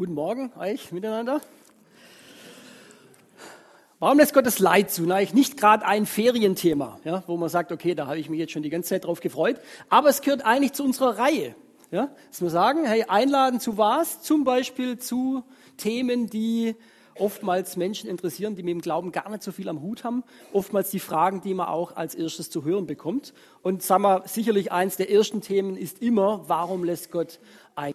Guten Morgen euch miteinander. Warum lässt Gott das Leid zu? Na, ich nicht gerade ein Ferienthema, ja, wo man sagt, okay, da habe ich mich jetzt schon die ganze Zeit drauf gefreut. Aber es gehört eigentlich zu unserer Reihe. Ja, dass wir sagen, hey, einladen zu was? Zum Beispiel zu Themen, die oftmals Menschen interessieren, die mit dem Glauben gar nicht so viel am Hut haben. Oftmals die Fragen, die man auch als erstes zu hören bekommt. Und sagen wir, sicherlich eins der ersten Themen ist immer, warum lässt Gott ein?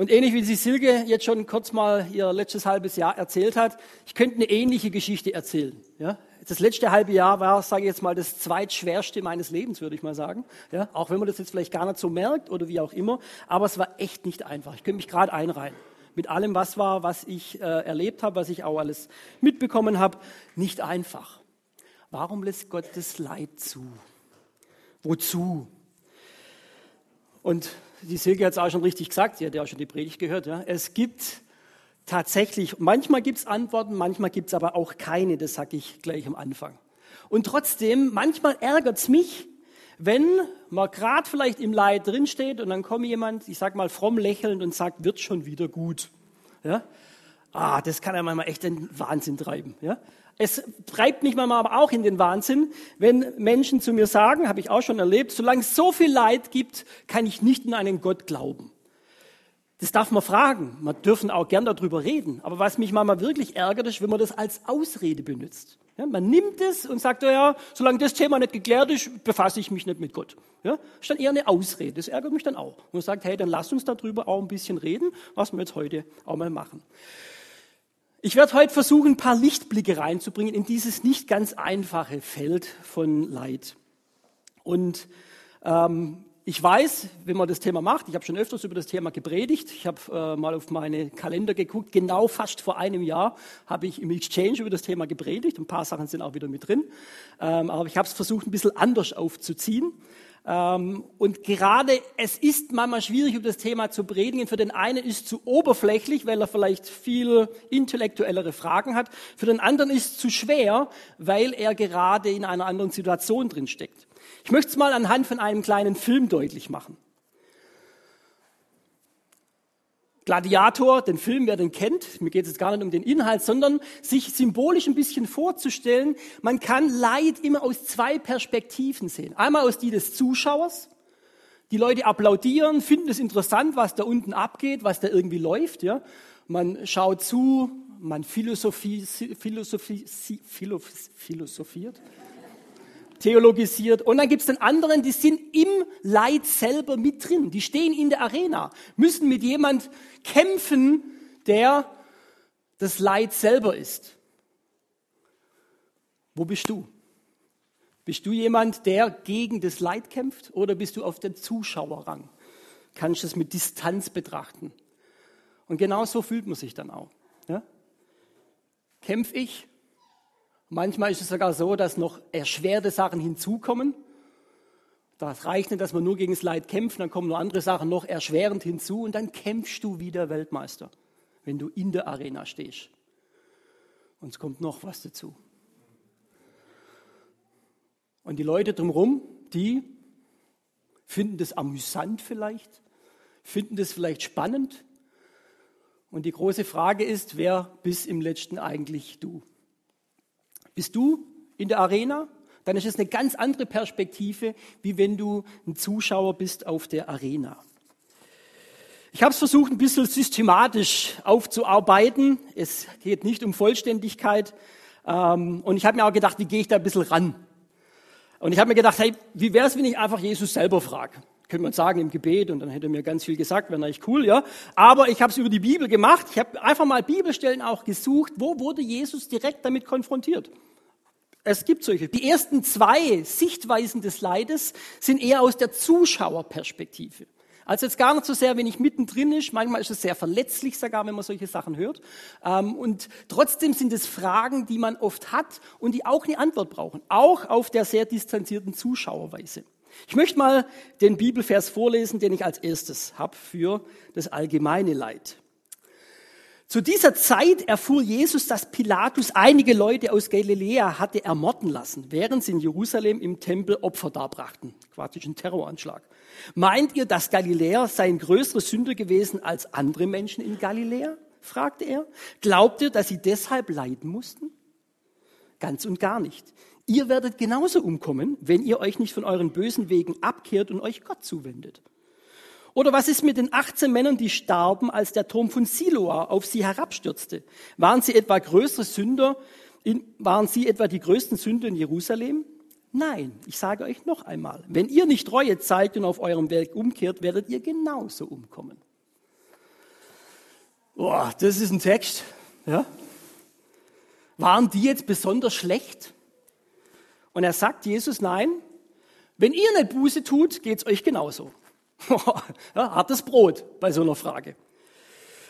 Und ähnlich wie sie Silke jetzt schon kurz mal ihr letztes halbes Jahr erzählt hat, ich könnte eine ähnliche Geschichte erzählen. Ja? Das letzte halbe Jahr war, sage ich jetzt mal, das zweitschwerste meines Lebens, würde ich mal sagen. Ja? Auch wenn man das jetzt vielleicht gar nicht so merkt oder wie auch immer. Aber es war echt nicht einfach. Ich könnte mich gerade einreihen. Mit allem, was war, was ich äh, erlebt habe, was ich auch alles mitbekommen habe. Nicht einfach. Warum lässt Gott das Leid zu? Wozu? Und die Silke hat es auch schon richtig gesagt, sie hat ja auch schon die Predigt gehört. Ja. Es gibt tatsächlich, manchmal gibt es Antworten, manchmal gibt es aber auch keine, das sage ich gleich am Anfang. Und trotzdem, manchmal ärgert es mich, wenn man gerade vielleicht im Leid drinsteht und dann kommt jemand, ich sag mal fromm lächelnd und sagt, wird schon wieder gut. Ja? Ah, das kann ja manchmal echt den Wahnsinn treiben. Ja? Es treibt mich manchmal aber auch in den Wahnsinn, wenn Menschen zu mir sagen, habe ich auch schon erlebt, solange es so viel Leid gibt, kann ich nicht an einen Gott glauben. Das darf man fragen. Man dürfen auch gern darüber reden. Aber was mich manchmal wirklich ärgert, ist, wenn man das als Ausrede benutzt. Ja, man nimmt es und sagt, ja, solange das Thema nicht geklärt ist, befasse ich mich nicht mit Gott. Ja, das ist dann eher eine Ausrede. Das ärgert mich dann auch. Und man sagt, hey, dann lass uns darüber auch ein bisschen reden, was wir jetzt heute auch mal machen. Ich werde heute versuchen, ein paar Lichtblicke reinzubringen in dieses nicht ganz einfache Feld von Leid. Und ähm, ich weiß, wenn man das Thema macht, ich habe schon öfters über das Thema gepredigt, ich habe äh, mal auf meine Kalender geguckt, genau fast vor einem Jahr habe ich im Exchange über das Thema gepredigt, ein paar Sachen sind auch wieder mit drin, ähm, aber ich habe es versucht, ein bisschen anders aufzuziehen. Ähm, und gerade es ist manchmal schwierig, über das Thema zu predigen. Für den einen ist es zu oberflächlich, weil er vielleicht viel intellektuellere Fragen hat. Für den anderen ist es zu schwer, weil er gerade in einer anderen Situation drin steckt. Ich möchte es mal anhand von einem kleinen Film deutlich machen. Gladiator, den Film, wer den kennt, mir geht es jetzt gar nicht um den Inhalt, sondern sich symbolisch ein bisschen vorzustellen, man kann Leid immer aus zwei Perspektiven sehen. Einmal aus die des Zuschauers, die Leute applaudieren, finden es interessant, was da unten abgeht, was da irgendwie läuft. Ja? Man schaut zu, man philosophie, philosophie, philosophiert theologisiert. Und dann gibt es den anderen, die sind im Leid selber mit drin. Die stehen in der Arena, müssen mit jemand kämpfen, der das Leid selber ist. Wo bist du? Bist du jemand, der gegen das Leid kämpft oder bist du auf dem Zuschauerrang? Kannst du es mit Distanz betrachten? Und genau so fühlt man sich dann auch. Ja? Kämpfe ich Manchmal ist es sogar so, dass noch erschwerte Sachen hinzukommen. Das reicht nicht, dass man nur gegen das Leid kämpft, dann kommen nur andere Sachen noch erschwerend hinzu und dann kämpfst du wieder Weltmeister, wenn du in der Arena stehst. Und es kommt noch was dazu. Und die Leute drumherum, die finden das amüsant vielleicht, finden das vielleicht spannend. Und die große Frage ist, wer bist im letzten eigentlich du? Bist du in der Arena? Dann ist es eine ganz andere Perspektive, wie wenn du ein Zuschauer bist auf der Arena. Ich habe es versucht, ein bisschen systematisch aufzuarbeiten. Es geht nicht um Vollständigkeit. Ähm, und ich habe mir auch gedacht, wie gehe ich da ein bisschen ran? Und ich habe mir gedacht, hey, wie wäre es, wenn ich einfach Jesus selber frage? Könnte man sagen im Gebet und dann hätte er mir ganz viel gesagt, wäre eigentlich cool, ja. Aber ich habe es über die Bibel gemacht. Ich habe einfach mal Bibelstellen auch gesucht. Wo wurde Jesus direkt damit konfrontiert? Es gibt solche. Die ersten zwei Sichtweisen des Leides sind eher aus der Zuschauerperspektive. Also jetzt gar nicht so sehr, wenn ich mittendrin ist. Manchmal ist es sehr verletzlich sogar, wenn man solche Sachen hört. Ähm, und trotzdem sind es Fragen, die man oft hat und die auch eine Antwort brauchen. Auch auf der sehr distanzierten Zuschauerweise. Ich möchte mal den Bibelvers vorlesen, den ich als erstes habe für das allgemeine Leid. Zu dieser Zeit erfuhr Jesus, dass Pilatus einige Leute aus Galiläa hatte ermorden lassen, während sie in Jerusalem im Tempel Opfer darbrachten. Quasi ein Terroranschlag. Meint ihr, dass Galiläer seien größere Sünder gewesen als andere Menschen in Galiläa? fragte er. Glaubt ihr, dass sie deshalb leiden mussten? Ganz und gar nicht. Ihr werdet genauso umkommen, wenn ihr euch nicht von euren bösen Wegen abkehrt und euch Gott zuwendet. Oder was ist mit den 18 Männern, die starben, als der Turm von Siloa auf sie herabstürzte? Waren sie etwa größere Sünder? In, waren sie etwa die größten Sünder in Jerusalem? Nein, ich sage euch noch einmal, wenn ihr nicht Treue zeigt und auf eurem Weg umkehrt, werdet ihr genauso umkommen. Boah, das ist ein Text. Ja? Waren die jetzt besonders schlecht? Und er sagt Jesus, nein, wenn ihr nicht Buße tut, geht's euch genauso. ja, hartes Brot bei so einer Frage.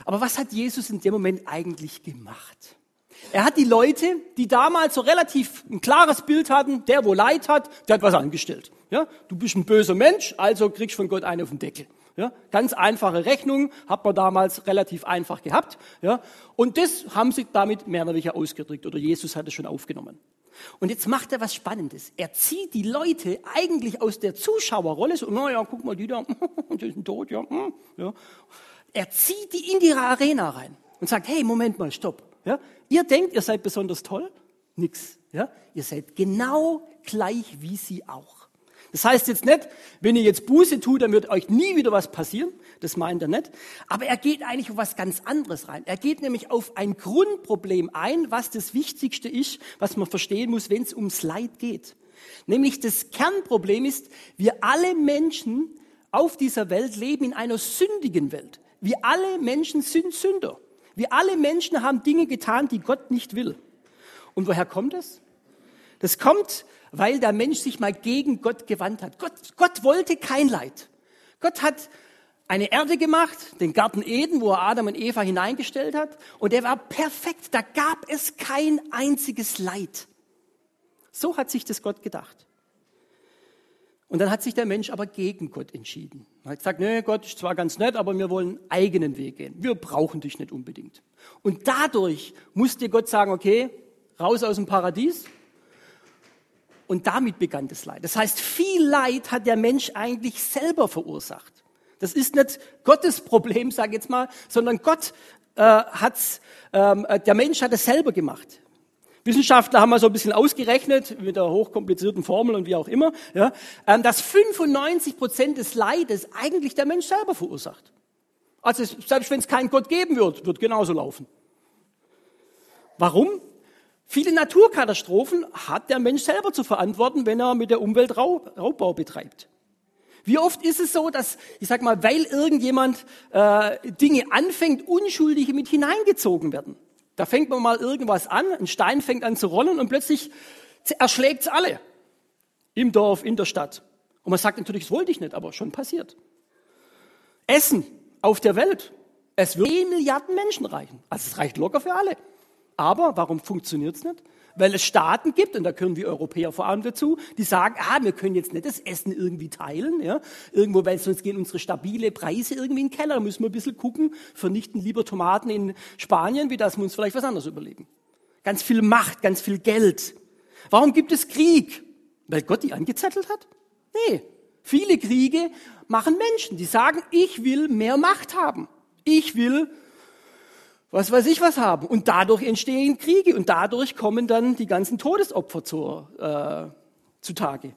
Aber was hat Jesus in dem Moment eigentlich gemacht? Er hat die Leute, die damals so relativ ein klares Bild hatten, der wo Leid hat, der hat was angestellt. Ja, du bist ein böser Mensch, also kriegst von Gott einen auf den Deckel. Ja, ganz einfache Rechnung, hat man damals relativ einfach gehabt. Ja, und das haben sie damit mehr oder weniger ausgedrückt oder Jesus hat es schon aufgenommen. Und jetzt macht er was Spannendes. Er zieht die Leute eigentlich aus der Zuschauerrolle, so, naja, guck mal, die da, die sind tot, ja, hm, ja. Er zieht die in die Arena rein und sagt, hey, Moment mal, stopp. Ja? Ihr denkt, ihr seid besonders toll? Nix. Ja? Ihr seid genau gleich wie sie auch. Das heißt jetzt nicht, wenn ihr jetzt Buße tut, dann wird euch nie wieder was passieren. Das meint er nicht. Aber er geht eigentlich auf was ganz anderes rein. Er geht nämlich auf ein Grundproblem ein, was das Wichtigste ist, was man verstehen muss, wenn es ums Leid geht. Nämlich das Kernproblem ist, wir alle Menschen auf dieser Welt leben in einer sündigen Welt. Wir alle Menschen sind Sünder. Wir alle Menschen haben Dinge getan, die Gott nicht will. Und woher kommt es? Das kommt weil der Mensch sich mal gegen Gott gewandt hat. Gott, Gott wollte kein Leid. Gott hat eine Erde gemacht, den Garten Eden, wo er Adam und Eva hineingestellt hat, und der war perfekt. Da gab es kein einziges Leid. So hat sich das Gott gedacht. Und dann hat sich der Mensch aber gegen Gott entschieden. Er hat gesagt, nee, Gott ist zwar ganz nett, aber wir wollen einen eigenen Weg gehen. Wir brauchen dich nicht unbedingt. Und dadurch musste Gott sagen, okay, raus aus dem Paradies, und damit begann das Leid. Das heißt, viel Leid hat der Mensch eigentlich selber verursacht. Das ist nicht Gottes Problem, sage ich jetzt mal, sondern Gott äh, hat's, ähm, äh, der Mensch hat es selber gemacht. Wissenschaftler haben mal so ein bisschen ausgerechnet mit der hochkomplizierten Formel und wie auch immer, ja, ähm, dass 95 Prozent des Leides eigentlich der Mensch selber verursacht. Also selbst wenn es keinen Gott geben wird, wird genauso laufen. Warum? Viele Naturkatastrophen hat der Mensch selber zu verantworten, wenn er mit der Umwelt Raubbau betreibt. Wie oft ist es so, dass, ich sag mal, weil irgendjemand äh, Dinge anfängt, Unschuldige mit hineingezogen werden. Da fängt man mal irgendwas an, ein Stein fängt an zu rollen und plötzlich erschlägt's alle. Im Dorf, in der Stadt. Und man sagt natürlich, das wollte ich nicht, aber schon passiert. Essen auf der Welt. Es wird 10 Milliarden Menschen reichen. Also es reicht locker für alle. Aber warum funktioniert es nicht? Weil es Staaten gibt, und da können wir Europäer vor allem dazu, die sagen, ah, wir können jetzt nicht das Essen irgendwie teilen, ja, irgendwo, weil sonst gehen unsere stabile Preise irgendwie in den Keller, da müssen wir ein bisschen gucken, vernichten lieber Tomaten in Spanien, wie das wir uns vielleicht was anderes überlegen. Ganz viel Macht, ganz viel Geld. Warum gibt es Krieg? Weil Gott die angezettelt hat? Nee. Viele Kriege machen Menschen, die sagen, ich will mehr Macht haben. Ich will was weiß ich was haben. Und dadurch entstehen Kriege und dadurch kommen dann die ganzen Todesopfer zur, äh, zutage.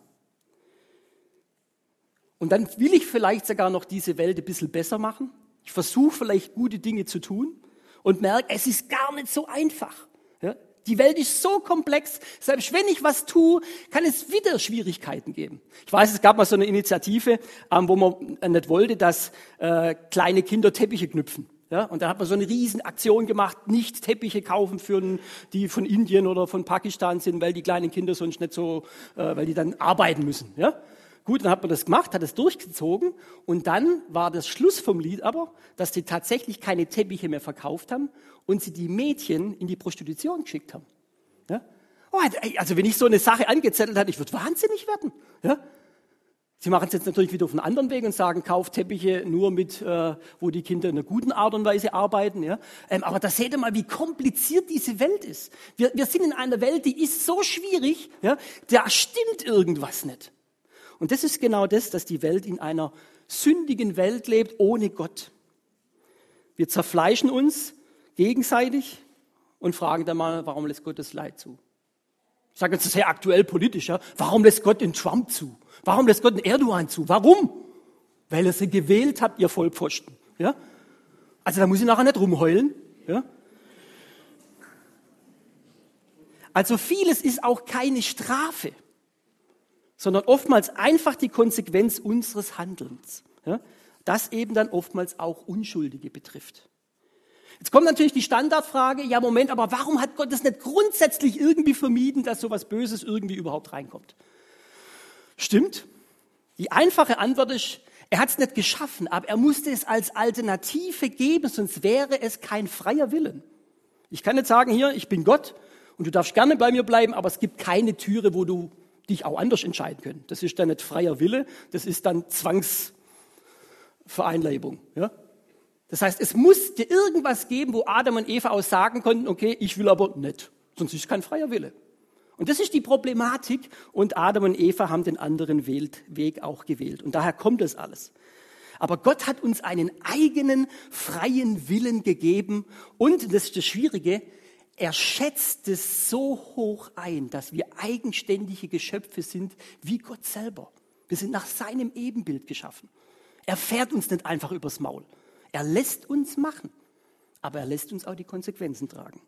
Und dann will ich vielleicht sogar noch diese Welt ein bisschen besser machen. Ich versuche vielleicht gute Dinge zu tun und merke, es ist gar nicht so einfach. Ja? Die Welt ist so komplex, selbst wenn ich was tue, kann es wieder Schwierigkeiten geben. Ich weiß, es gab mal so eine Initiative, ähm, wo man nicht wollte, dass äh, kleine Kinder Teppiche knüpfen. Ja, und da hat man so eine Riesenaktion gemacht, nicht Teppiche kaufen für die von Indien oder von Pakistan sind, weil die kleinen Kinder sonst nicht so, äh, weil die dann arbeiten müssen. Ja? Gut, dann hat man das gemacht, hat es durchgezogen und dann war das Schluss vom Lied aber, dass die tatsächlich keine Teppiche mehr verkauft haben und sie die Mädchen in die Prostitution geschickt haben. Ja? Oh, also wenn ich so eine Sache angezettelt hätte, ich würde wahnsinnig werden. Ja? Sie machen es jetzt natürlich wieder auf einen anderen Weg und sagen, kauft Teppiche nur mit, äh, wo die Kinder in einer guten Art und Weise arbeiten. Ja? Ähm, aber da seht ihr mal, wie kompliziert diese Welt ist. Wir, wir sind in einer Welt, die ist so schwierig, ja? da stimmt irgendwas nicht. Und das ist genau das, dass die Welt in einer sündigen Welt lebt, ohne Gott. Wir zerfleischen uns gegenseitig und fragen dann mal, warum lässt Gott das Leid zu? Ich sage jetzt sehr aktuell politisch, warum lässt Gott den Trump zu? Warum lässt Gott den Erdogan zu? Warum? Weil er sie gewählt hat, ihr Vollpfosten. Ja? Also da muss ich nachher nicht rumheulen. Ja? Also vieles ist auch keine Strafe, sondern oftmals einfach die Konsequenz unseres Handelns, ja? das eben dann oftmals auch Unschuldige betrifft. Jetzt kommt natürlich die Standardfrage, ja Moment, aber warum hat Gott das nicht grundsätzlich irgendwie vermieden, dass sowas Böses irgendwie überhaupt reinkommt? Stimmt. Die einfache Antwort ist, er hat es nicht geschaffen, aber er musste es als Alternative geben, sonst wäre es kein freier Willen. Ich kann nicht sagen, hier, ich bin Gott und du darfst gerne bei mir bleiben, aber es gibt keine Türe, wo du dich auch anders entscheiden können. Das ist dann nicht freier Wille, das ist dann Zwangsvereinleibung. Ja? Das heißt, es muss dir irgendwas geben, wo Adam und Eva auch sagen konnten, okay, ich will aber nicht, sonst ist kein freier Wille. Und das ist die Problematik. Und Adam und Eva haben den anderen Weg auch gewählt. Und daher kommt das alles. Aber Gott hat uns einen eigenen freien Willen gegeben. Und, das ist das Schwierige, er schätzt es so hoch ein, dass wir eigenständige Geschöpfe sind wie Gott selber. Wir sind nach seinem Ebenbild geschaffen. Er fährt uns nicht einfach übers Maul. Er lässt uns machen. Aber er lässt uns auch die Konsequenzen tragen.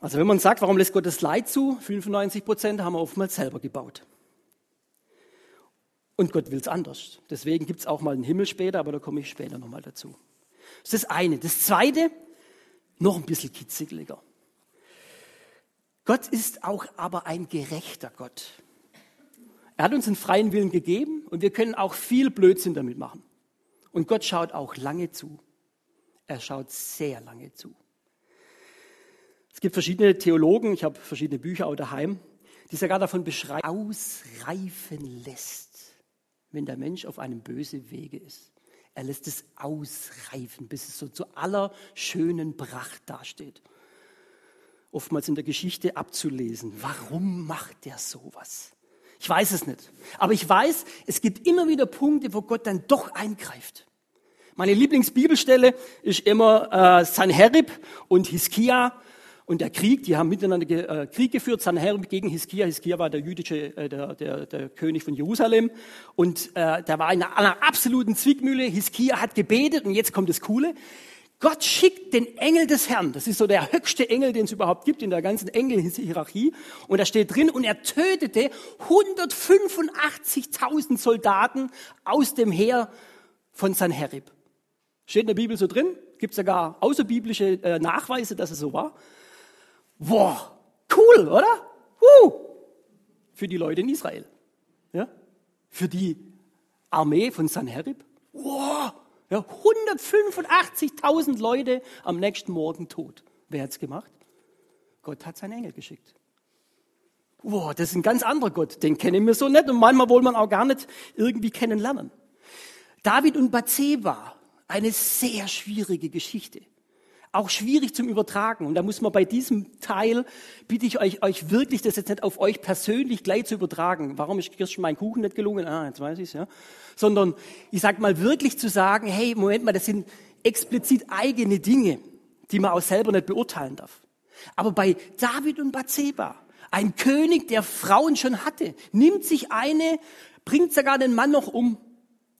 Also wenn man sagt, warum lässt Gott das Leid zu? 95 Prozent haben wir oftmals selber gebaut. Und Gott will es anders. Deswegen gibt es auch mal einen Himmel später, aber da komme ich später nochmal dazu. Das ist das eine. Das zweite, noch ein bisschen kitzeliger. Gott ist auch aber ein gerechter Gott. Er hat uns einen freien Willen gegeben und wir können auch viel Blödsinn damit machen. Und Gott schaut auch lange zu. Er schaut sehr lange zu. Es gibt verschiedene Theologen, ich habe verschiedene Bücher auch daheim, die sogar davon beschreiben, ausreifen lässt, wenn der Mensch auf einem bösen Wege ist. Er lässt es ausreifen, bis es so zu aller schönen Pracht dasteht. Oftmals in der Geschichte abzulesen. Warum macht der sowas? Ich weiß es nicht. Aber ich weiß, es gibt immer wieder Punkte, wo Gott dann doch eingreift. Meine Lieblingsbibelstelle ist immer äh, Sanherib und Hiskia und der Krieg, die haben miteinander ge, äh, Krieg geführt, Sanherib gegen Hiskia. Hiskia war der jüdische, äh, der, der, der König von Jerusalem. Und äh, der war in einer, einer absoluten Zwickmühle. Hiskia hat gebetet und jetzt kommt das Coole. Gott schickt den Engel des Herrn. Das ist so der höchste Engel, den es überhaupt gibt in der ganzen Engelhierarchie. Und da steht drin, und er tötete 185.000 Soldaten aus dem Heer von Sanherib. Steht in der Bibel so drin. Gibt sogar außerbiblische äh, Nachweise, dass es so war. Boah, cool, oder? Uh, für die Leute in Israel. Ja? Für die Armee von Sanherib. Ja, 185.000 Leute am nächsten Morgen tot. Wer hat's gemacht? Gott hat seinen Engel geschickt. Wow, das ist ein ganz anderer Gott. Den kennen wir so nicht und manchmal wollen wir auch gar nicht irgendwie kennenlernen. David und Bathseba, eine sehr schwierige Geschichte auch schwierig zum Übertragen. Und da muss man bei diesem Teil, bitte ich euch, euch wirklich das jetzt nicht auf euch persönlich gleich zu übertragen. Warum ist Kirsten mein Kuchen nicht gelungen? Ah, jetzt weiß ich's, ja. Sondern, ich sag mal wirklich zu sagen, hey, Moment mal, das sind explizit eigene Dinge, die man auch selber nicht beurteilen darf. Aber bei David und Bathseba, ein König, der Frauen schon hatte, nimmt sich eine, bringt sogar den Mann noch um.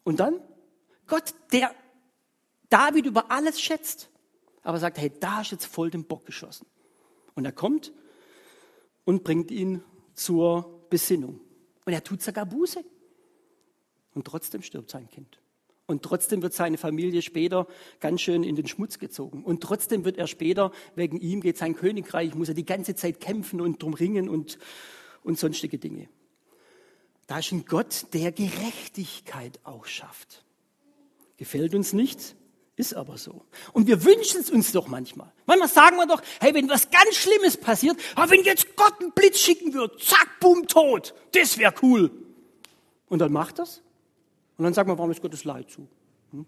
Und dann? Gott, der David über alles schätzt aber sagt, hey, da ist jetzt voll den Bock geschossen. Und er kommt und bringt ihn zur Besinnung. Und er tut sogar Buße. Und trotzdem stirbt sein Kind. Und trotzdem wird seine Familie später ganz schön in den Schmutz gezogen. Und trotzdem wird er später, wegen ihm geht sein Königreich, muss er die ganze Zeit kämpfen und drum ringen und, und sonstige Dinge. Da ist ein Gott, der Gerechtigkeit auch schafft. Gefällt uns nicht, ist aber so. Und wir wünschen es uns doch manchmal. Manchmal sagen wir doch, hey, wenn was ganz Schlimmes passiert, aber wenn jetzt Gott einen Blitz schicken würde, zack, bumm, tot, das wäre cool. Und dann macht das. Und dann sagt man, warum ist Gottes Leid zu? Hm?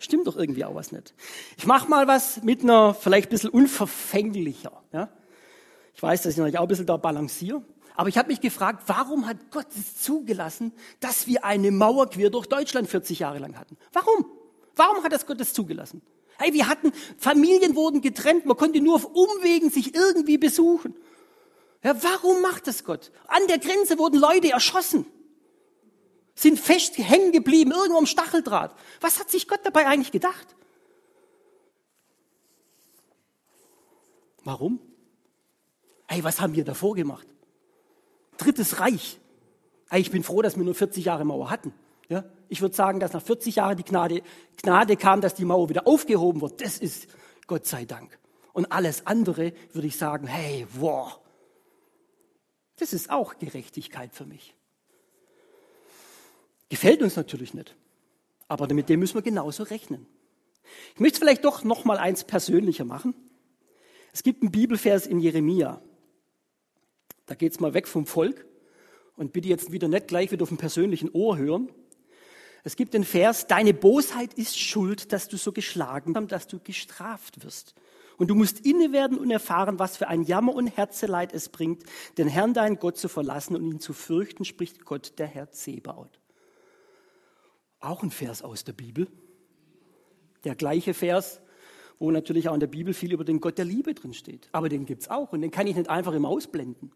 Stimmt doch irgendwie auch was nicht. Ich mache mal was mit einer vielleicht ein bisschen unverfänglicher. Ja? Ich weiß, dass ich natürlich auch ein bisschen da balanciere. Aber ich habe mich gefragt, warum hat Gott es zugelassen, dass wir eine Mauer quer durch Deutschland 40 Jahre lang hatten? Warum? Warum hat das Gott es zugelassen? Hey, wir hatten, Familien wurden getrennt, man konnte nur auf Umwegen sich irgendwie besuchen. Ja, warum macht das Gott? An der Grenze wurden Leute erschossen, sind fest hängen geblieben, irgendwo am Stacheldraht. Was hat sich Gott dabei eigentlich gedacht? Warum? Hey, was haben wir davor gemacht? Drittes Reich. Hey, ich bin froh, dass wir nur 40 Jahre Mauer hatten. Ja? Ich würde sagen, dass nach 40 Jahren die Gnade, Gnade kam, dass die Mauer wieder aufgehoben wird. Das ist Gott sei Dank. Und alles andere würde ich sagen, hey, wow, das ist auch Gerechtigkeit für mich. Gefällt uns natürlich nicht, aber mit dem müssen wir genauso rechnen. Ich möchte vielleicht doch noch mal eins persönlicher machen. Es gibt einen Bibelvers in Jeremia. Da geht es mal weg vom Volk und bitte jetzt wieder nicht gleich wieder auf dem persönlichen Ohr hören. Es gibt den Vers, deine Bosheit ist schuld, dass du so geschlagen hast, dass du gestraft wirst. Und du musst inne werden und erfahren, was für ein Jammer und Herzeleid es bringt, den Herrn deinen Gott zu verlassen und ihn zu fürchten, spricht Gott, der Herr Zebaut. Auch ein Vers aus der Bibel. Der gleiche Vers, wo natürlich auch in der Bibel viel über den Gott der Liebe drin steht. Aber den gibt's auch und den kann ich nicht einfach immer ausblenden.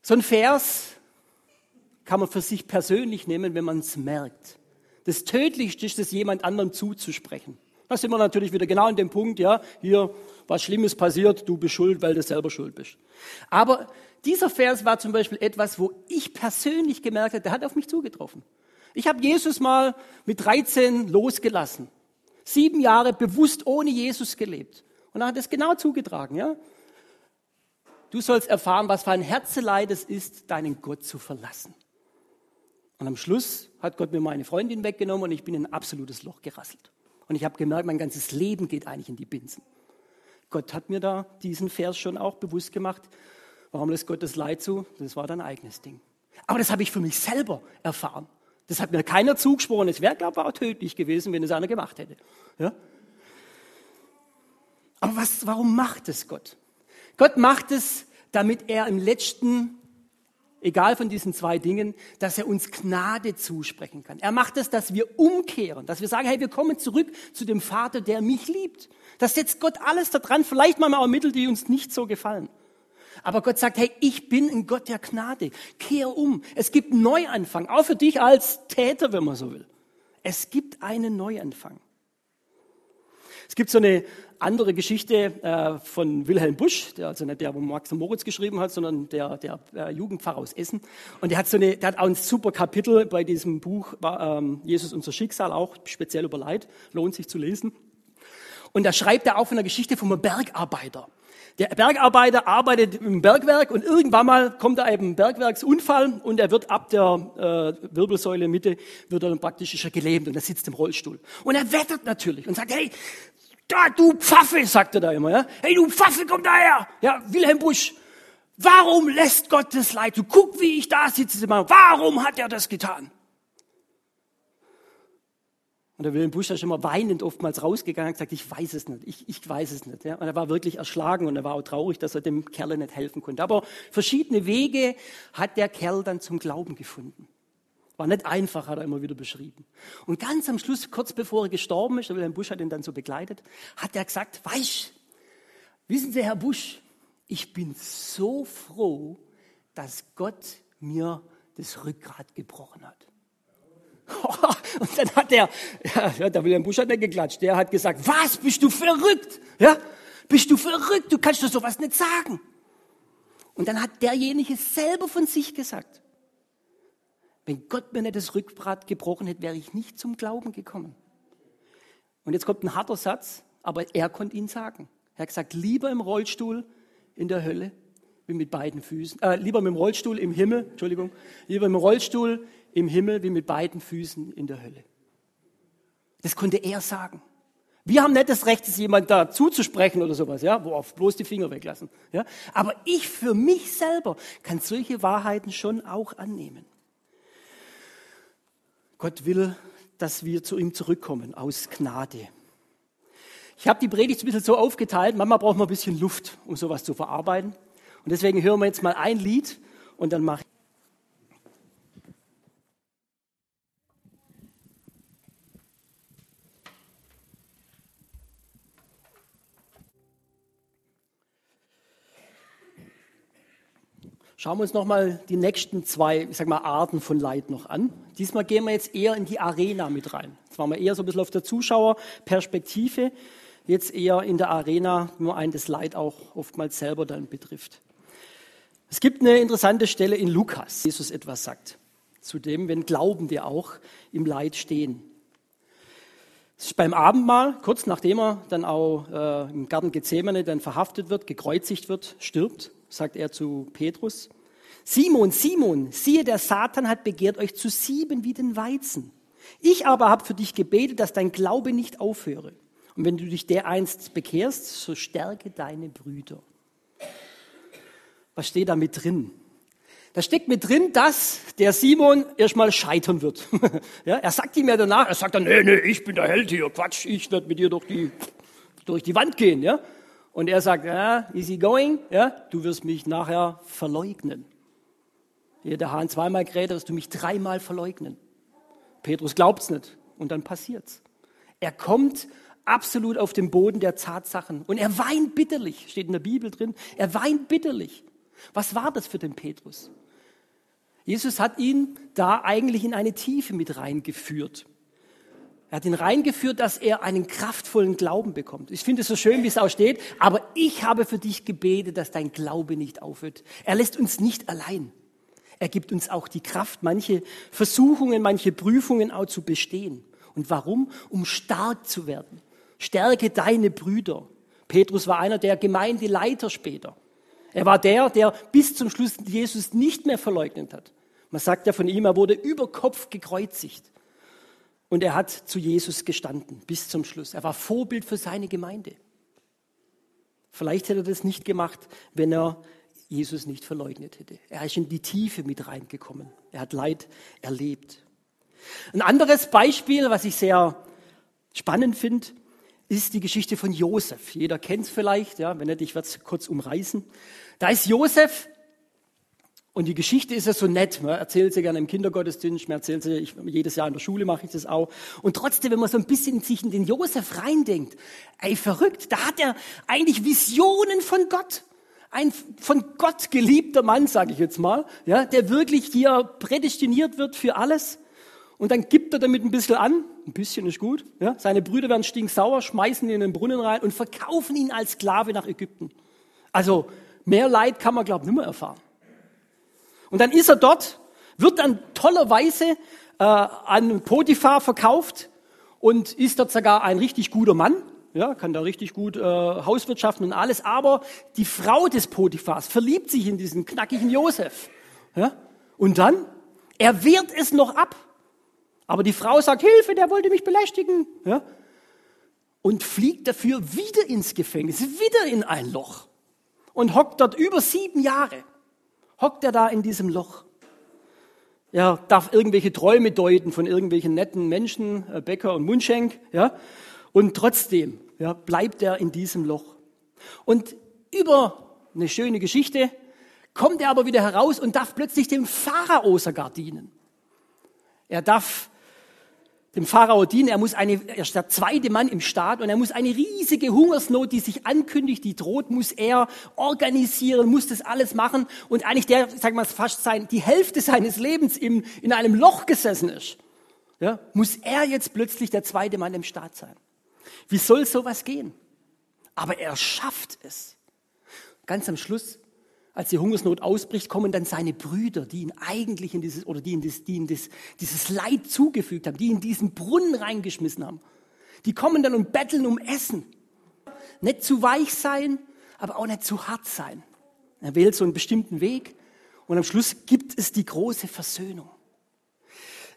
So ein Vers kann man für sich persönlich nehmen, wenn man es merkt. Das Tödlichste ist es, jemand anderem zuzusprechen. Da sind wir natürlich wieder genau an dem Punkt, ja, hier, was Schlimmes passiert, du bist schuld, weil du selber schuld bist. Aber dieser Vers war zum Beispiel etwas, wo ich persönlich gemerkt habe, der hat auf mich zugetroffen. Ich habe Jesus mal mit 13 losgelassen. Sieben Jahre bewusst ohne Jesus gelebt. Und er hat es genau zugetragen, ja. Du sollst erfahren, was für ein Herzeleid es ist, deinen Gott zu verlassen. Und am Schluss hat Gott mir meine Freundin weggenommen und ich bin in ein absolutes Loch gerasselt. Und ich habe gemerkt, mein ganzes Leben geht eigentlich in die Binsen. Gott hat mir da diesen Vers schon auch bewusst gemacht. Warum lässt Gott das Leid zu? Das war dein eigenes Ding. Aber das habe ich für mich selber erfahren. Das hat mir keiner zugesprochen. Es wäre, glaube ich, auch tödlich gewesen, wenn es einer gemacht hätte. Ja? Aber was, warum macht es Gott? Gott macht es, damit er im letzten egal von diesen zwei Dingen, dass er uns Gnade zusprechen kann. Er macht es, dass wir umkehren, dass wir sagen, hey, wir kommen zurück zu dem Vater, der mich liebt. Das setzt Gott alles daran, vielleicht mal auch Mittel, die uns nicht so gefallen. Aber Gott sagt, hey, ich bin ein Gott der Gnade. Kehr um. Es gibt einen Neuanfang, auch für dich als Täter, wenn man so will. Es gibt einen Neuanfang. Es gibt so eine andere Geschichte äh, von Wilhelm Busch, der, also nicht der, wo Max und Moritz geschrieben hat, sondern der, der äh, Jugendpfarrer aus Essen. Und der hat, so eine, der hat auch ein super Kapitel bei diesem Buch, ähm, Jesus unser Schicksal, auch speziell über Leid, lohnt sich zu lesen. Und da schreibt er auch von der Geschichte vom Bergarbeiter. Der Bergarbeiter arbeitet im Bergwerk und irgendwann mal kommt da eben ein Bergwerksunfall und er wird ab der äh, Wirbelsäule Mitte wird er dann praktisch gelähmt und er sitzt im Rollstuhl. Und er wettert natürlich und sagt, hey, da, du Pfaffe, sagt er da immer, ja. Hey, du Pfaffe, komm daher. Ja, Wilhelm Busch. Warum lässt Gott das Leid? Du guck, wie ich da sitze. Warum hat er das getan? Und der Wilhelm Busch ist immer weinend oftmals rausgegangen und gesagt, ich weiß es nicht, ich, ich weiß es nicht. Ja. Und er war wirklich erschlagen und er war auch traurig, dass er dem Kerl nicht helfen konnte. Aber verschiedene Wege hat der Kerl dann zum Glauben gefunden. War nicht einfach, hat er immer wieder beschrieben. Und ganz am Schluss, kurz bevor er gestorben ist, Wilhelm Busch hat ihn dann so begleitet, hat er gesagt, weißt, wissen Sie, Herr Busch, ich bin so froh, dass Gott mir das Rückgrat gebrochen hat. Und dann hat der, ja, der Wilhelm Busch hat nicht geklatscht, der hat gesagt, was, bist du verrückt? Ja, bist du verrückt? Du kannst doch sowas nicht sagen. Und dann hat derjenige selber von sich gesagt, wenn Gott mir nicht das Rückgrat gebrochen hätte, wäre ich nicht zum Glauben gekommen. Und jetzt kommt ein harter Satz, aber er konnte ihn sagen. Er hat gesagt, lieber im Rollstuhl in der Hölle wie mit beiden Füßen, äh, lieber mit dem Rollstuhl im Himmel, Entschuldigung, lieber im Rollstuhl im Himmel wie mit beiden Füßen in der Hölle. Das konnte er sagen. Wir haben nicht das Recht, es jemand da zuzusprechen oder sowas, ja, wo auf bloß die Finger weglassen, ja. Aber ich für mich selber kann solche Wahrheiten schon auch annehmen. Gott will, dass wir zu ihm zurückkommen aus Gnade. Ich habe die Predigt ein bisschen so aufgeteilt, manchmal braucht man ein bisschen Luft, um sowas zu verarbeiten. Und deswegen hören wir jetzt mal ein Lied und dann mache ich Schauen wir uns nochmal die nächsten zwei, ich sag mal, Arten von Leid noch an. Diesmal gehen wir jetzt eher in die Arena mit rein. Jetzt waren wir eher so ein bisschen auf der Zuschauerperspektive, jetzt eher in der Arena, nur ein das Leid auch oftmals selber dann betrifft. Es gibt eine interessante Stelle in Lukas, Jesus etwas sagt. Zu dem, wenn Glaubende auch im Leid stehen. Es ist beim Abendmahl, kurz nachdem er dann auch äh, im Garten Gethsemane dann verhaftet wird, gekreuzigt wird, stirbt, sagt er zu Petrus. Simon, Simon, siehe, der Satan hat begehrt, euch zu sieben wie den Weizen. Ich aber habe für dich gebetet, dass dein Glaube nicht aufhöre. Und wenn du dich dereinst bekehrst, so stärke deine Brüder. Was steht da mit drin? Da steckt mit drin, dass der Simon erstmal scheitern wird. ja, er sagt ihm ja danach, er sagt dann, nee, nee, ich bin der Held hier, Quatsch, ich werde mit dir durch die, durch die Wand gehen. Ja? Und er sagt, ja, easy going, ja, du wirst mich nachher verleugnen. Hier der Hahn zweimal kräht, wirst du mich dreimal verleugnen. Petrus glaubt's nicht und dann passiert's. Er kommt absolut auf den Boden der Tatsachen und er weint bitterlich, steht in der Bibel drin. Er weint bitterlich. Was war das für den Petrus? Jesus hat ihn da eigentlich in eine Tiefe mit reingeführt. Er hat ihn reingeführt, dass er einen kraftvollen Glauben bekommt. Ich finde es so schön, wie es auch steht. Aber ich habe für dich gebetet, dass dein Glaube nicht aufhört. Er lässt uns nicht allein. Er gibt uns auch die Kraft, manche Versuchungen, manche Prüfungen auch zu bestehen. Und warum? Um stark zu werden. Stärke deine Brüder. Petrus war einer der Gemeindeleiter später. Er war der, der bis zum Schluss Jesus nicht mehr verleugnet hat. Man sagt ja von ihm, er wurde über Kopf gekreuzigt. Und er hat zu Jesus gestanden bis zum Schluss. Er war Vorbild für seine Gemeinde. Vielleicht hätte er das nicht gemacht, wenn er Jesus nicht verleugnet hätte. Er ist in die Tiefe mit reingekommen. Er hat Leid erlebt. Ein anderes Beispiel, was ich sehr spannend finde, ist die Geschichte von Josef. Jeder kennt es vielleicht, ja, wenn nicht, ich werde es kurz umreißen. Da ist Josef und die Geschichte ist ja so nett. Man erzählt sie gerne im Kindergottesdienst, man erzählt sie, ich, jedes Jahr in der Schule mache ich das auch. Und trotzdem, wenn man so ein bisschen sich in den Josef reindenkt, ey, verrückt, da hat er eigentlich Visionen von Gott. Ein von Gott geliebter Mann, sage ich jetzt mal, ja, der wirklich hier prädestiniert wird für alles. Und dann gibt er damit ein bisschen an, ein bisschen ist gut. Ja. Seine Brüder werden stinksauer, schmeißen ihn in den Brunnen rein und verkaufen ihn als Sklave nach Ägypten. Also mehr Leid kann man, glaube ich, nicht mehr erfahren. Und dann ist er dort, wird dann tollerweise äh, an Potiphar verkauft und ist dort sogar ein richtig guter Mann. Ja, kann da richtig gut äh, Hauswirtschaften und alles. Aber die Frau des Potiphars verliebt sich in diesen knackigen Josef. Ja? Und dann, er wehrt es noch ab. Aber die Frau sagt, Hilfe, der wollte mich belästigen. Ja? Und fliegt dafür wieder ins Gefängnis, wieder in ein Loch. Und hockt dort über sieben Jahre hockt er da in diesem Loch. Er darf irgendwelche Träume deuten von irgendwelchen netten Menschen, äh, Bäcker und Mundschenk, ja. Und trotzdem, ja, bleibt er in diesem Loch. Und über eine schöne Geschichte kommt er aber wieder heraus und darf plötzlich dem Pharao sogar dienen. Er darf dem Pharao dienen. Er muss eine, er ist der zweite Mann im Staat und er muss eine riesige Hungersnot, die sich ankündigt, die droht, muss er organisieren, muss das alles machen und eigentlich der, wir es fast sein, die Hälfte seines Lebens im, in einem Loch gesessen ist. Ja, muss er jetzt plötzlich der zweite Mann im Staat sein? Wie soll sowas gehen? Aber er schafft es. Ganz am Schluss als die Hungersnot ausbricht, kommen dann seine Brüder, die ihn eigentlich in dieses, oder die ihm das, die ihm das, dieses Leid zugefügt haben, die ihn in diesen Brunnen reingeschmissen haben. Die kommen dann und betteln um Essen. Nicht zu weich sein, aber auch nicht zu hart sein. Er wählt so einen bestimmten Weg und am Schluss gibt es die große Versöhnung.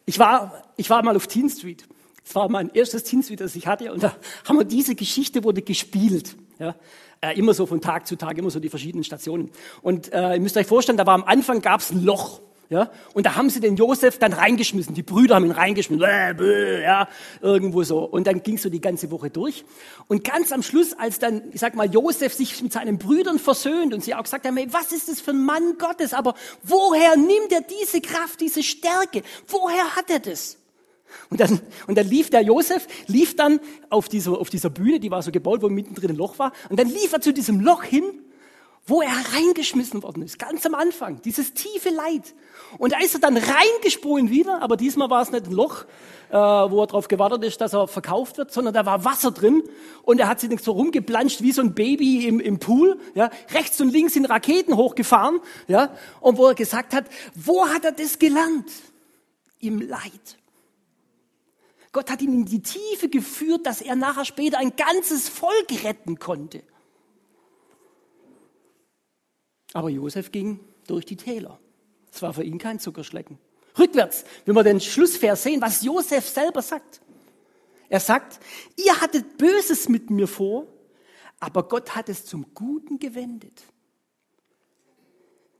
Ich war, ich war mal auf Teen Street Das war mein erstes Dienst, wie das ich hatte. Und da haben wir diese Geschichte wurde gespielt. Ja, äh, immer so von Tag zu Tag, immer so die verschiedenen Stationen. Und äh, ihr müsst euch vorstellen, da war am Anfang gab's ein Loch. Ja, und da haben sie den Josef dann reingeschmissen. Die Brüder haben ihn reingeschmissen. Bäh, bäh, ja, irgendwo so. Und dann ging so die ganze Woche durch. Und ganz am Schluss, als dann, ich sag mal, Josef sich mit seinen Brüdern versöhnt und sie auch gesagt haben, hey, was ist das für ein Mann Gottes? Aber woher nimmt er diese Kraft, diese Stärke? Woher hat er das? Und dann, und dann lief der Josef, lief dann auf dieser, auf dieser Bühne, die war so gebaut, wo mittendrin ein Loch war. Und dann lief er zu diesem Loch hin, wo er reingeschmissen worden ist, ganz am Anfang, dieses tiefe Leid. Und da ist er dann reingesprungen wieder, aber diesmal war es nicht ein Loch, äh, wo er darauf gewartet ist, dass er verkauft wird, sondern da war Wasser drin und er hat sich so rumgeplanscht wie so ein Baby im, im Pool, ja, rechts und links in Raketen hochgefahren, ja, und wo er gesagt hat, wo hat er das gelernt? Im Leid. Gott hat ihn in die Tiefe geführt, dass er nachher später ein ganzes Volk retten konnte. Aber Josef ging durch die Täler. Es war für ihn kein Zuckerschlecken. Rückwärts, wenn wir den Schlussvers sehen, was Josef selber sagt. Er sagt, ihr hattet Böses mit mir vor, aber Gott hat es zum Guten gewendet.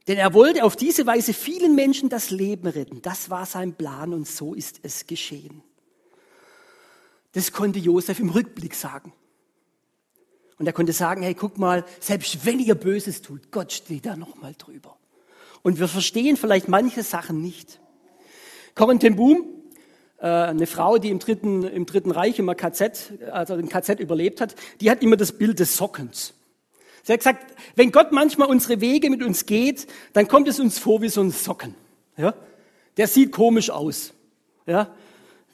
Denn er wollte auf diese Weise vielen Menschen das Leben retten. Das war sein Plan und so ist es geschehen. Das konnte Josef im Rückblick sagen. Und er konnte sagen, hey, guck mal, selbst wenn ihr Böses tut, Gott steht da noch mal drüber. Und wir verstehen vielleicht manche Sachen nicht. Corinne ten Boom, äh, eine Frau, die im dritten, im dritten Reich immer KZ, also im KZ überlebt hat, die hat immer das Bild des Sockens. Sie hat gesagt, wenn Gott manchmal unsere Wege mit uns geht, dann kommt es uns vor wie so ein Socken. Ja? Der sieht komisch aus. Ja?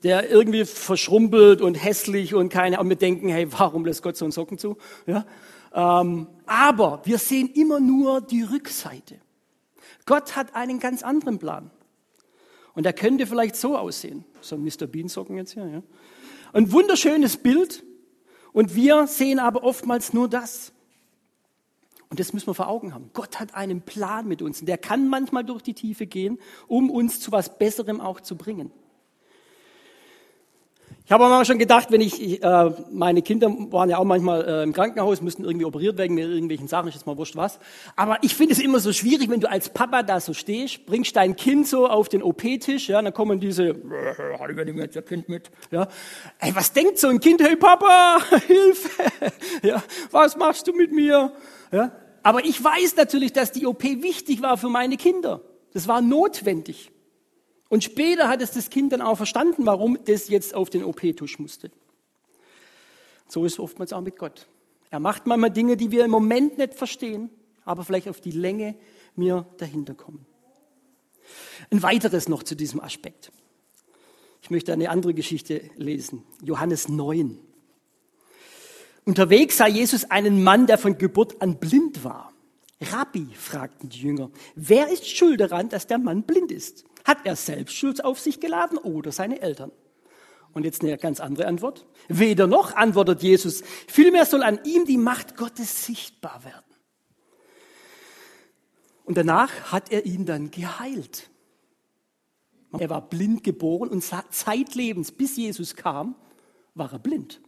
Der irgendwie verschrumpelt und hässlich und keine, und wir denken, hey, warum lässt Gott so einen Socken zu? Ja? Ähm, aber wir sehen immer nur die Rückseite. Gott hat einen ganz anderen Plan. Und er könnte vielleicht so aussehen. So ein Mr. Bean Socken jetzt hier, ja. Ein wunderschönes Bild. Und wir sehen aber oftmals nur das. Und das müssen wir vor Augen haben. Gott hat einen Plan mit uns. Und der kann manchmal durch die Tiefe gehen, um uns zu was Besserem auch zu bringen. Ich habe aber schon gedacht, wenn ich, ich äh, meine Kinder waren ja auch manchmal äh, im Krankenhaus, müssten irgendwie operiert werden mit irgendwelchen Sachen, ist jetzt mal wurscht was. Aber ich finde es immer so schwierig, wenn du als Papa da so stehst, bringst dein Kind so auf den OP-Tisch, ja, dann kommen diese, ich jetzt ihr Kind mit, ja. Ey, was denkt so ein Kind? Hey Papa, Hilfe, ja, was machst du mit mir? Ja. Aber ich weiß natürlich, dass die OP wichtig war für meine Kinder. Das war notwendig. Und später hat es das Kind dann auch verstanden, warum das jetzt auf den OP-Tusch musste. So ist es oftmals auch mit Gott. Er macht manchmal Dinge, die wir im Moment nicht verstehen, aber vielleicht auf die Länge mir dahinter kommen. Ein weiteres noch zu diesem Aspekt. Ich möchte eine andere Geschichte lesen. Johannes 9. Unterwegs sah Jesus einen Mann, der von Geburt an blind war. Rabbi, fragten die Jünger, wer ist schuld daran, dass der Mann blind ist? Hat er selbst Schuld auf sich geladen oder seine Eltern? Und jetzt eine ganz andere Antwort. Weder noch, antwortet Jesus. Vielmehr soll an ihm die Macht Gottes sichtbar werden. Und danach hat er ihn dann geheilt. Er war blind geboren und zeitlebens, bis Jesus kam, war er blind.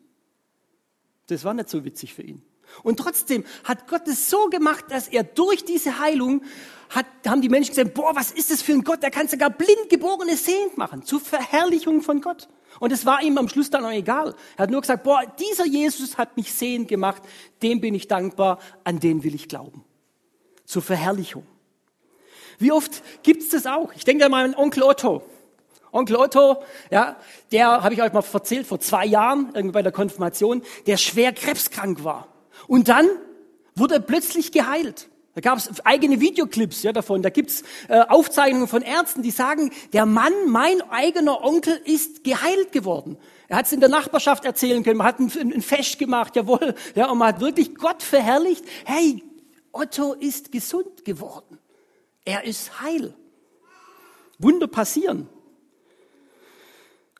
Das war nicht so witzig für ihn. Und trotzdem hat Gott es so gemacht, dass er durch diese Heilung hat, haben die Menschen gesagt, boah, was ist das für ein Gott? Der kann sogar blind geborene sehend machen, zur Verherrlichung von Gott. Und es war ihm am Schluss dann auch egal. Er hat nur gesagt, boah, dieser Jesus hat mich sehend gemacht, dem bin ich dankbar, an den will ich glauben. Zur Verherrlichung. Wie oft gibt's das auch? Ich denke an meinen Onkel Otto. Onkel Otto, ja, der habe ich euch mal erzählt vor zwei Jahren, irgendwie bei der Konfirmation, der schwer krebskrank war. Und dann wurde er plötzlich geheilt. Da gab es eigene Videoclips ja, davon. Da gibt's äh, Aufzeichnungen von Ärzten, die sagen, der Mann, mein eigener Onkel, ist geheilt geworden. Er hat es in der Nachbarschaft erzählen können. Man hat ein, ein Fest gemacht, jawohl. Ja, und man hat wirklich Gott verherrlicht. Hey, Otto ist gesund geworden. Er ist heil. Wunder passieren.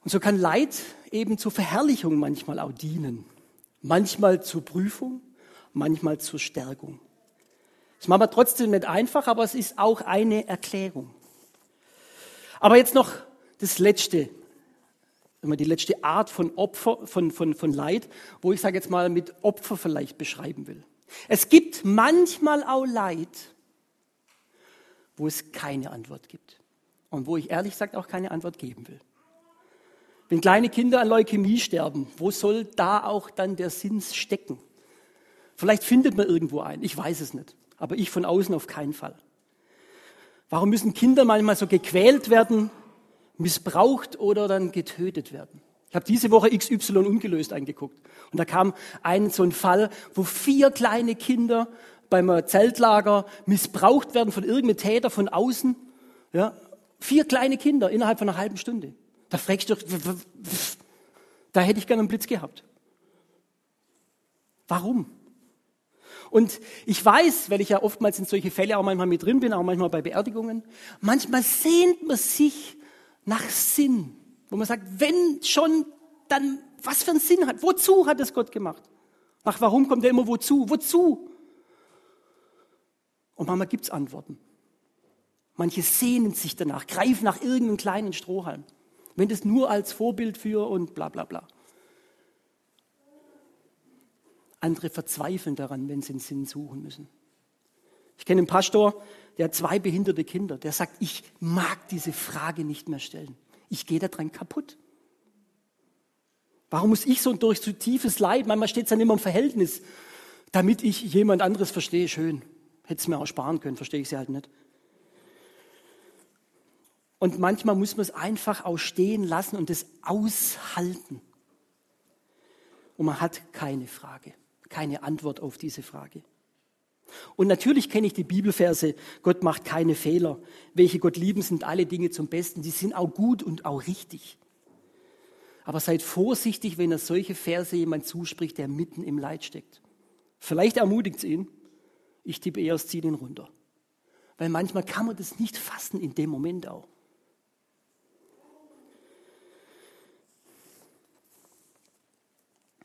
Und so kann Leid eben zur Verherrlichung manchmal auch dienen. Manchmal zur Prüfung, manchmal zur Stärkung. Das machen wir trotzdem nicht einfach, aber es ist auch eine Erklärung. Aber jetzt noch das Letzte, immer die letzte Art von Opfer, von, von, von Leid, wo ich sage jetzt mal mit Opfer vielleicht beschreiben will. Es gibt manchmal auch Leid, wo es keine Antwort gibt. Und wo ich ehrlich gesagt auch keine Antwort geben will. Wenn kleine Kinder an Leukämie sterben, wo soll da auch dann der Sinn stecken? Vielleicht findet man irgendwo einen, ich weiß es nicht, aber ich von außen auf keinen Fall. Warum müssen Kinder manchmal so gequält werden, missbraucht oder dann getötet werden? Ich habe diese Woche XY ungelöst angeguckt und da kam ein so ein Fall, wo vier kleine Kinder beim Zeltlager missbraucht werden von irgendeinem Täter von außen. Ja, vier kleine Kinder innerhalb von einer halben Stunde. Da fragst du, da hätte ich gerne einen Blitz gehabt. Warum? Und ich weiß, weil ich ja oftmals in solche Fälle auch manchmal mit drin bin, auch manchmal bei Beerdigungen, manchmal sehnt man sich nach Sinn, wo man sagt, wenn schon, dann was für einen Sinn hat, wozu hat es Gott gemacht? Ach, warum kommt er immer wozu? Wozu? Und manchmal gibt es Antworten. Manche sehnen sich danach, greifen nach irgendeinem kleinen Strohhalm. Wenn das nur als Vorbild für und bla bla bla. Andere verzweifeln daran, wenn sie einen Sinn suchen müssen. Ich kenne einen Pastor, der hat zwei behinderte Kinder. Der sagt, ich mag diese Frage nicht mehr stellen. Ich gehe daran kaputt. Warum muss ich so durch so tiefes Leid, manchmal steht es dann immer im Verhältnis, damit ich jemand anderes verstehe, schön. Hätte es mir auch sparen können, verstehe ich sie halt nicht. Und manchmal muss man es einfach auch stehen lassen und es aushalten. Und man hat keine Frage keine Antwort auf diese Frage. Und natürlich kenne ich die Bibelverse, Gott macht keine Fehler. Welche Gott lieben, sind alle Dinge zum Besten. Die sind auch gut und auch richtig. Aber seid vorsichtig, wenn er solche Verse jemand zuspricht, der mitten im Leid steckt. Vielleicht ermutigt es ihn. Ich tippe eher, es zieht ihn runter. Weil manchmal kann man das nicht fassen in dem Moment auch.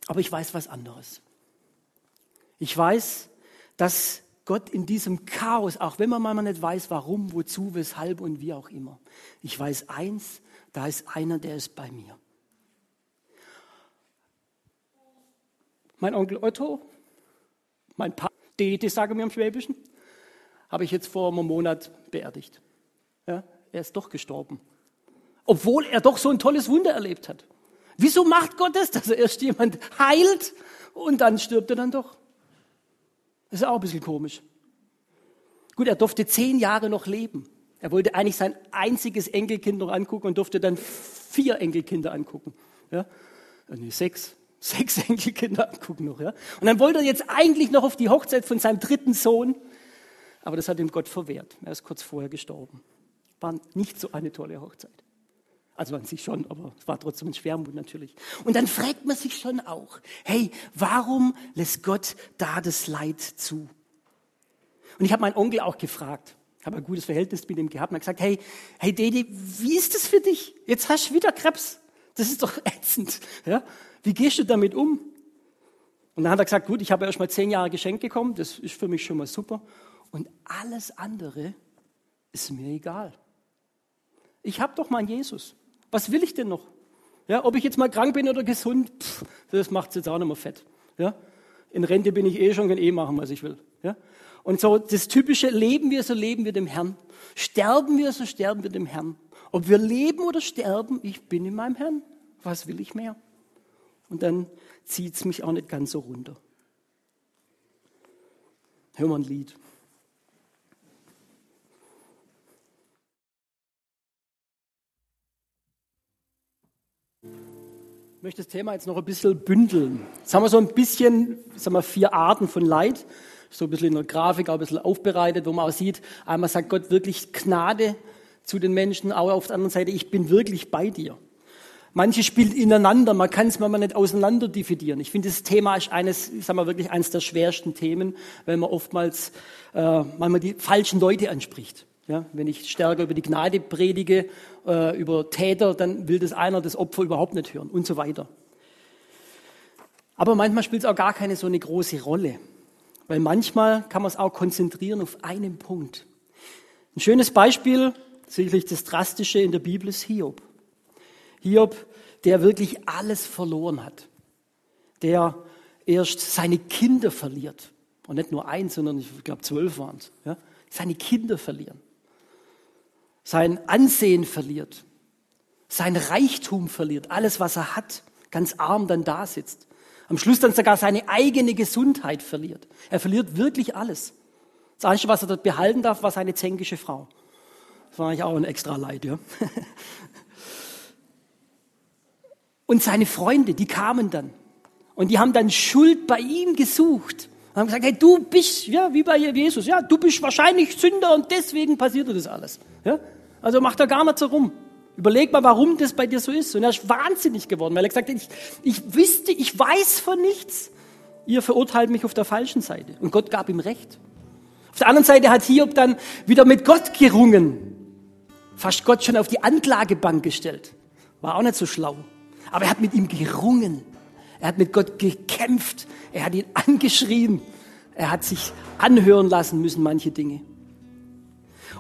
Aber ich weiß was anderes. Ich weiß, dass Gott in diesem Chaos, auch wenn man manchmal nicht weiß, warum, wozu, weshalb und wie auch immer, ich weiß eins, da ist einer, der ist bei mir. Mein Onkel Otto, mein Pa, Dete, sagen wir im Schwäbischen, habe ich jetzt vor einem Monat beerdigt. Ja, er ist doch gestorben. Obwohl er doch so ein tolles Wunder erlebt hat. Wieso macht Gott das, dass er erst jemand heilt und dann stirbt er dann doch? Das ist auch ein bisschen komisch. Gut, er durfte zehn Jahre noch leben. Er wollte eigentlich sein einziges Enkelkind noch angucken und durfte dann vier Enkelkinder angucken. Ja? Äh, nee, sechs. Sechs Enkelkinder angucken noch. Ja? Und dann wollte er jetzt eigentlich noch auf die Hochzeit von seinem dritten Sohn. Aber das hat ihm Gott verwehrt. Er ist kurz vorher gestorben. War nicht so eine tolle Hochzeit. Also an sich schon, aber es war trotzdem ein Schwermut natürlich. Und dann fragt man sich schon auch, hey, warum lässt Gott da das Leid zu? Und ich habe meinen Onkel auch gefragt, habe ein gutes Verhältnis mit ihm gehabt und gesagt, hey, hey Dede, wie ist das für dich? Jetzt hast du wieder Krebs. Das ist doch ätzend. Ja? Wie gehst du damit um? Und dann hat er gesagt, gut, ich habe erst mal zehn Jahre geschenkt bekommen, das ist für mich schon mal super. Und alles andere ist mir egal. Ich habe doch meinen Jesus. Was will ich denn noch? Ja, ob ich jetzt mal krank bin oder gesund, pff, das macht es jetzt auch nicht mehr fett. Ja? In Rente bin ich eh schon, kann eh machen, was ich will. Ja? Und so das typische, leben wir, so leben wir dem Herrn. Sterben wir, so sterben wir dem Herrn. Ob wir leben oder sterben, ich bin in meinem Herrn. Was will ich mehr? Und dann zieht es mich auch nicht ganz so runter. Hören wir ein Lied. Ich möchte das Thema jetzt noch ein bisschen bündeln. Jetzt haben wir so ein bisschen, sagen wir, vier Arten von Leid. So ein bisschen in der Grafik auch ein bisschen aufbereitet, wo man auch sieht, einmal sagt Gott wirklich Gnade zu den Menschen, aber auf der anderen Seite, ich bin wirklich bei dir. Manche spielen ineinander, man kann es manchmal nicht auseinander dividieren. Ich finde, das Thema ist eines, ich sag mal wirklich eines der schwersten Themen, weil man oftmals äh, manchmal die falschen Leute anspricht. Ja, wenn ich stärker über die Gnade predige, äh, über Täter, dann will das einer das Opfer überhaupt nicht hören und so weiter. Aber manchmal spielt es auch gar keine so eine große Rolle, weil manchmal kann man es auch konzentrieren auf einen Punkt. Ein schönes Beispiel, sicherlich das Drastische in der Bibel ist Hiob. Hiob der wirklich alles verloren hat. Der erst seine Kinder verliert. Und nicht nur eins, sondern ich glaube zwölf waren es. Ja? Seine Kinder verlieren. Sein Ansehen verliert. Sein Reichtum verliert. Alles, was er hat. Ganz arm dann da sitzt. Am Schluss dann sogar seine eigene Gesundheit verliert. Er verliert wirklich alles. Das Einzige, was er dort behalten darf, war seine zänkische Frau. Das war eigentlich auch ein extra Leid, ja. Und seine Freunde, die kamen dann. Und die haben dann Schuld bei ihm gesucht. Und haben gesagt, hey, du bist, ja, wie bei Jesus, ja, du bist wahrscheinlich Sünder und deswegen passiert dir das alles. Ja? Also mach da gar nicht so rum. Überleg mal, warum das bei dir so ist. Und er ist wahnsinnig geworden, weil er gesagt hat, ich, ich wüsste, ich weiß von nichts. Ihr verurteilt mich auf der falschen Seite. Und Gott gab ihm Recht. Auf der anderen Seite hat Hiob dann wieder mit Gott gerungen. Fast Gott schon auf die Anklagebank gestellt. War auch nicht so schlau. Aber er hat mit ihm gerungen. Er hat mit Gott gekämpft. Er hat ihn angeschrien. Er hat sich anhören lassen müssen, manche Dinge.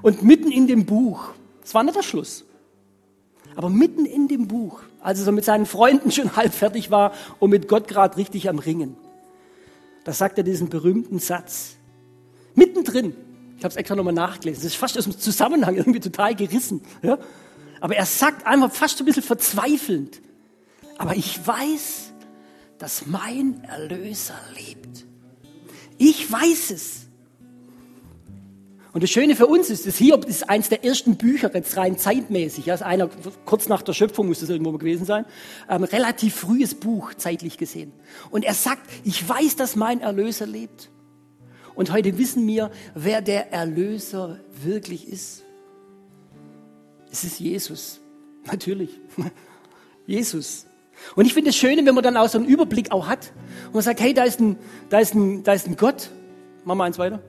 Und mitten in dem Buch, es war nicht der Schluss, aber mitten in dem Buch, als er so mit seinen Freunden schon halb fertig war und mit Gott gerade richtig am Ringen, da sagt er diesen berühmten Satz. Mittendrin, ich habe es extra nochmal nachgelesen, das ist fast aus dem Zusammenhang irgendwie total gerissen. Ja? Aber er sagt einfach fast ein bisschen verzweifelnd, aber ich weiß, dass mein Erlöser lebt. Ich weiß es. Und das Schöne für uns ist, das Hiob ist eines der ersten Bücher, jetzt rein zeitmäßig, also einer, kurz nach der Schöpfung muss das irgendwo gewesen sein, ähm, relativ frühes Buch, zeitlich gesehen. Und er sagt, ich weiß, dass mein Erlöser lebt. Und heute wissen wir, wer der Erlöser wirklich ist. Es ist Jesus. Natürlich. Jesus. Und ich finde es schön, wenn man dann auch so einen Überblick auch hat und man sagt, hey, da ist ein, da ist ein, da ist ein Gott. Machen wir eins weiter.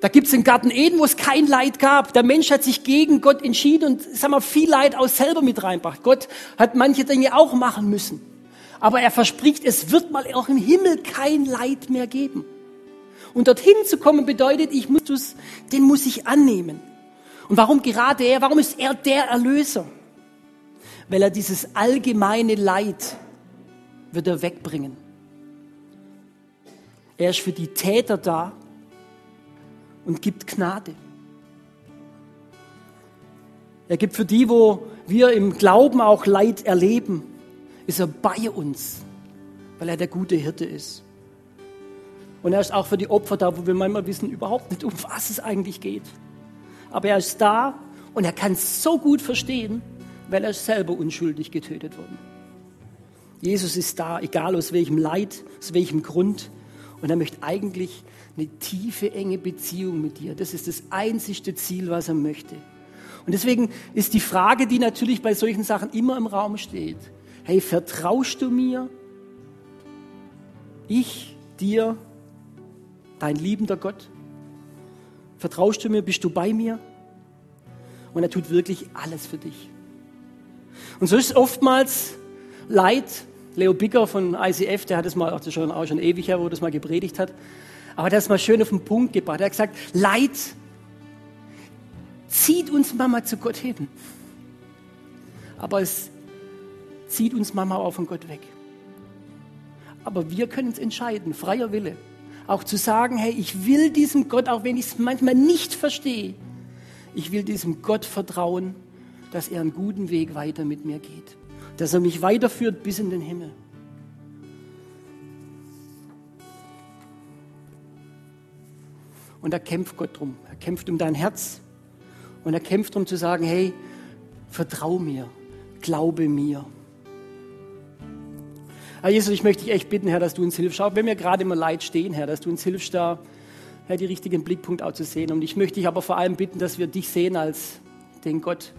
Da gibt es den Garten Eden, wo es kein Leid gab. Der Mensch hat sich gegen Gott entschieden und sag mal, viel Leid auch selber mit reinbracht. Gott hat manche Dinge auch machen müssen. Aber er verspricht, es wird mal auch im Himmel kein Leid mehr geben. Und dorthin zu kommen bedeutet, ich muss das, den muss ich annehmen. Und warum gerade er? Warum ist er der Erlöser? Weil er dieses allgemeine Leid wird er wegbringen. Er ist für die Täter da, und gibt Gnade. Er gibt für die, wo wir im Glauben auch Leid erleben, ist er bei uns, weil er der gute Hirte ist. Und er ist auch für die Opfer da, wo wir manchmal wissen überhaupt nicht, um was es eigentlich geht. Aber er ist da und er kann es so gut verstehen, weil er selber unschuldig getötet worden. Jesus ist da, egal aus welchem Leid, aus welchem Grund. Und er möchte eigentlich eine tiefe, enge Beziehung mit dir. Das ist das einzigste Ziel, was er möchte. Und deswegen ist die Frage, die natürlich bei solchen Sachen immer im Raum steht, hey, vertraust du mir? Ich, dir, dein liebender Gott? Vertraust du mir? Bist du bei mir? Und er tut wirklich alles für dich. Und so ist oftmals Leid. Leo Bicker von ICF, der hat es mal, auch schon, auch schon ewig her, wo das mal gepredigt hat, aber das mal schön auf den Punkt gebracht. Er hat gesagt, Leid zieht uns Mama zu Gott hin. Aber es zieht uns Mama auch von Gott weg. Aber wir können es entscheiden, freier Wille. Auch zu sagen, hey, ich will diesem Gott, auch wenn ich es manchmal nicht verstehe, ich will diesem Gott vertrauen, dass er einen guten Weg weiter mit mir geht. Dass er mich weiterführt bis in den Himmel. Und da kämpft Gott drum. Er kämpft um dein Herz. Und er kämpft darum zu sagen, hey, vertrau mir, glaube mir. Herr Jesus, ich möchte dich echt bitten, Herr, dass du uns hilfst. Schau, wenn wir gerade immer Leid stehen, Herr, dass du uns hilfst, da Herr, die richtigen Blickpunkt auch zu sehen. Und ich möchte dich aber vor allem bitten, dass wir dich sehen als den Gott,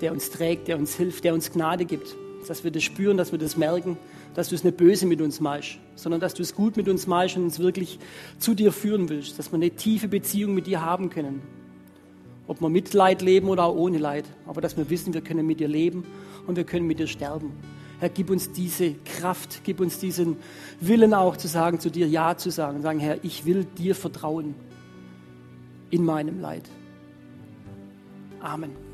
der uns trägt, der uns hilft, der uns Gnade gibt. Dass wir das spüren, dass wir das merken dass du es nicht böse mit uns machst, sondern dass du es gut mit uns machst und uns wirklich zu dir führen willst, dass wir eine tiefe Beziehung mit dir haben können. Ob wir mit Leid leben oder auch ohne Leid, aber dass wir wissen, wir können mit dir leben und wir können mit dir sterben. Herr, gib uns diese Kraft, gib uns diesen Willen auch zu sagen, zu dir Ja zu sagen, sagen, Herr, ich will dir vertrauen in meinem Leid. Amen.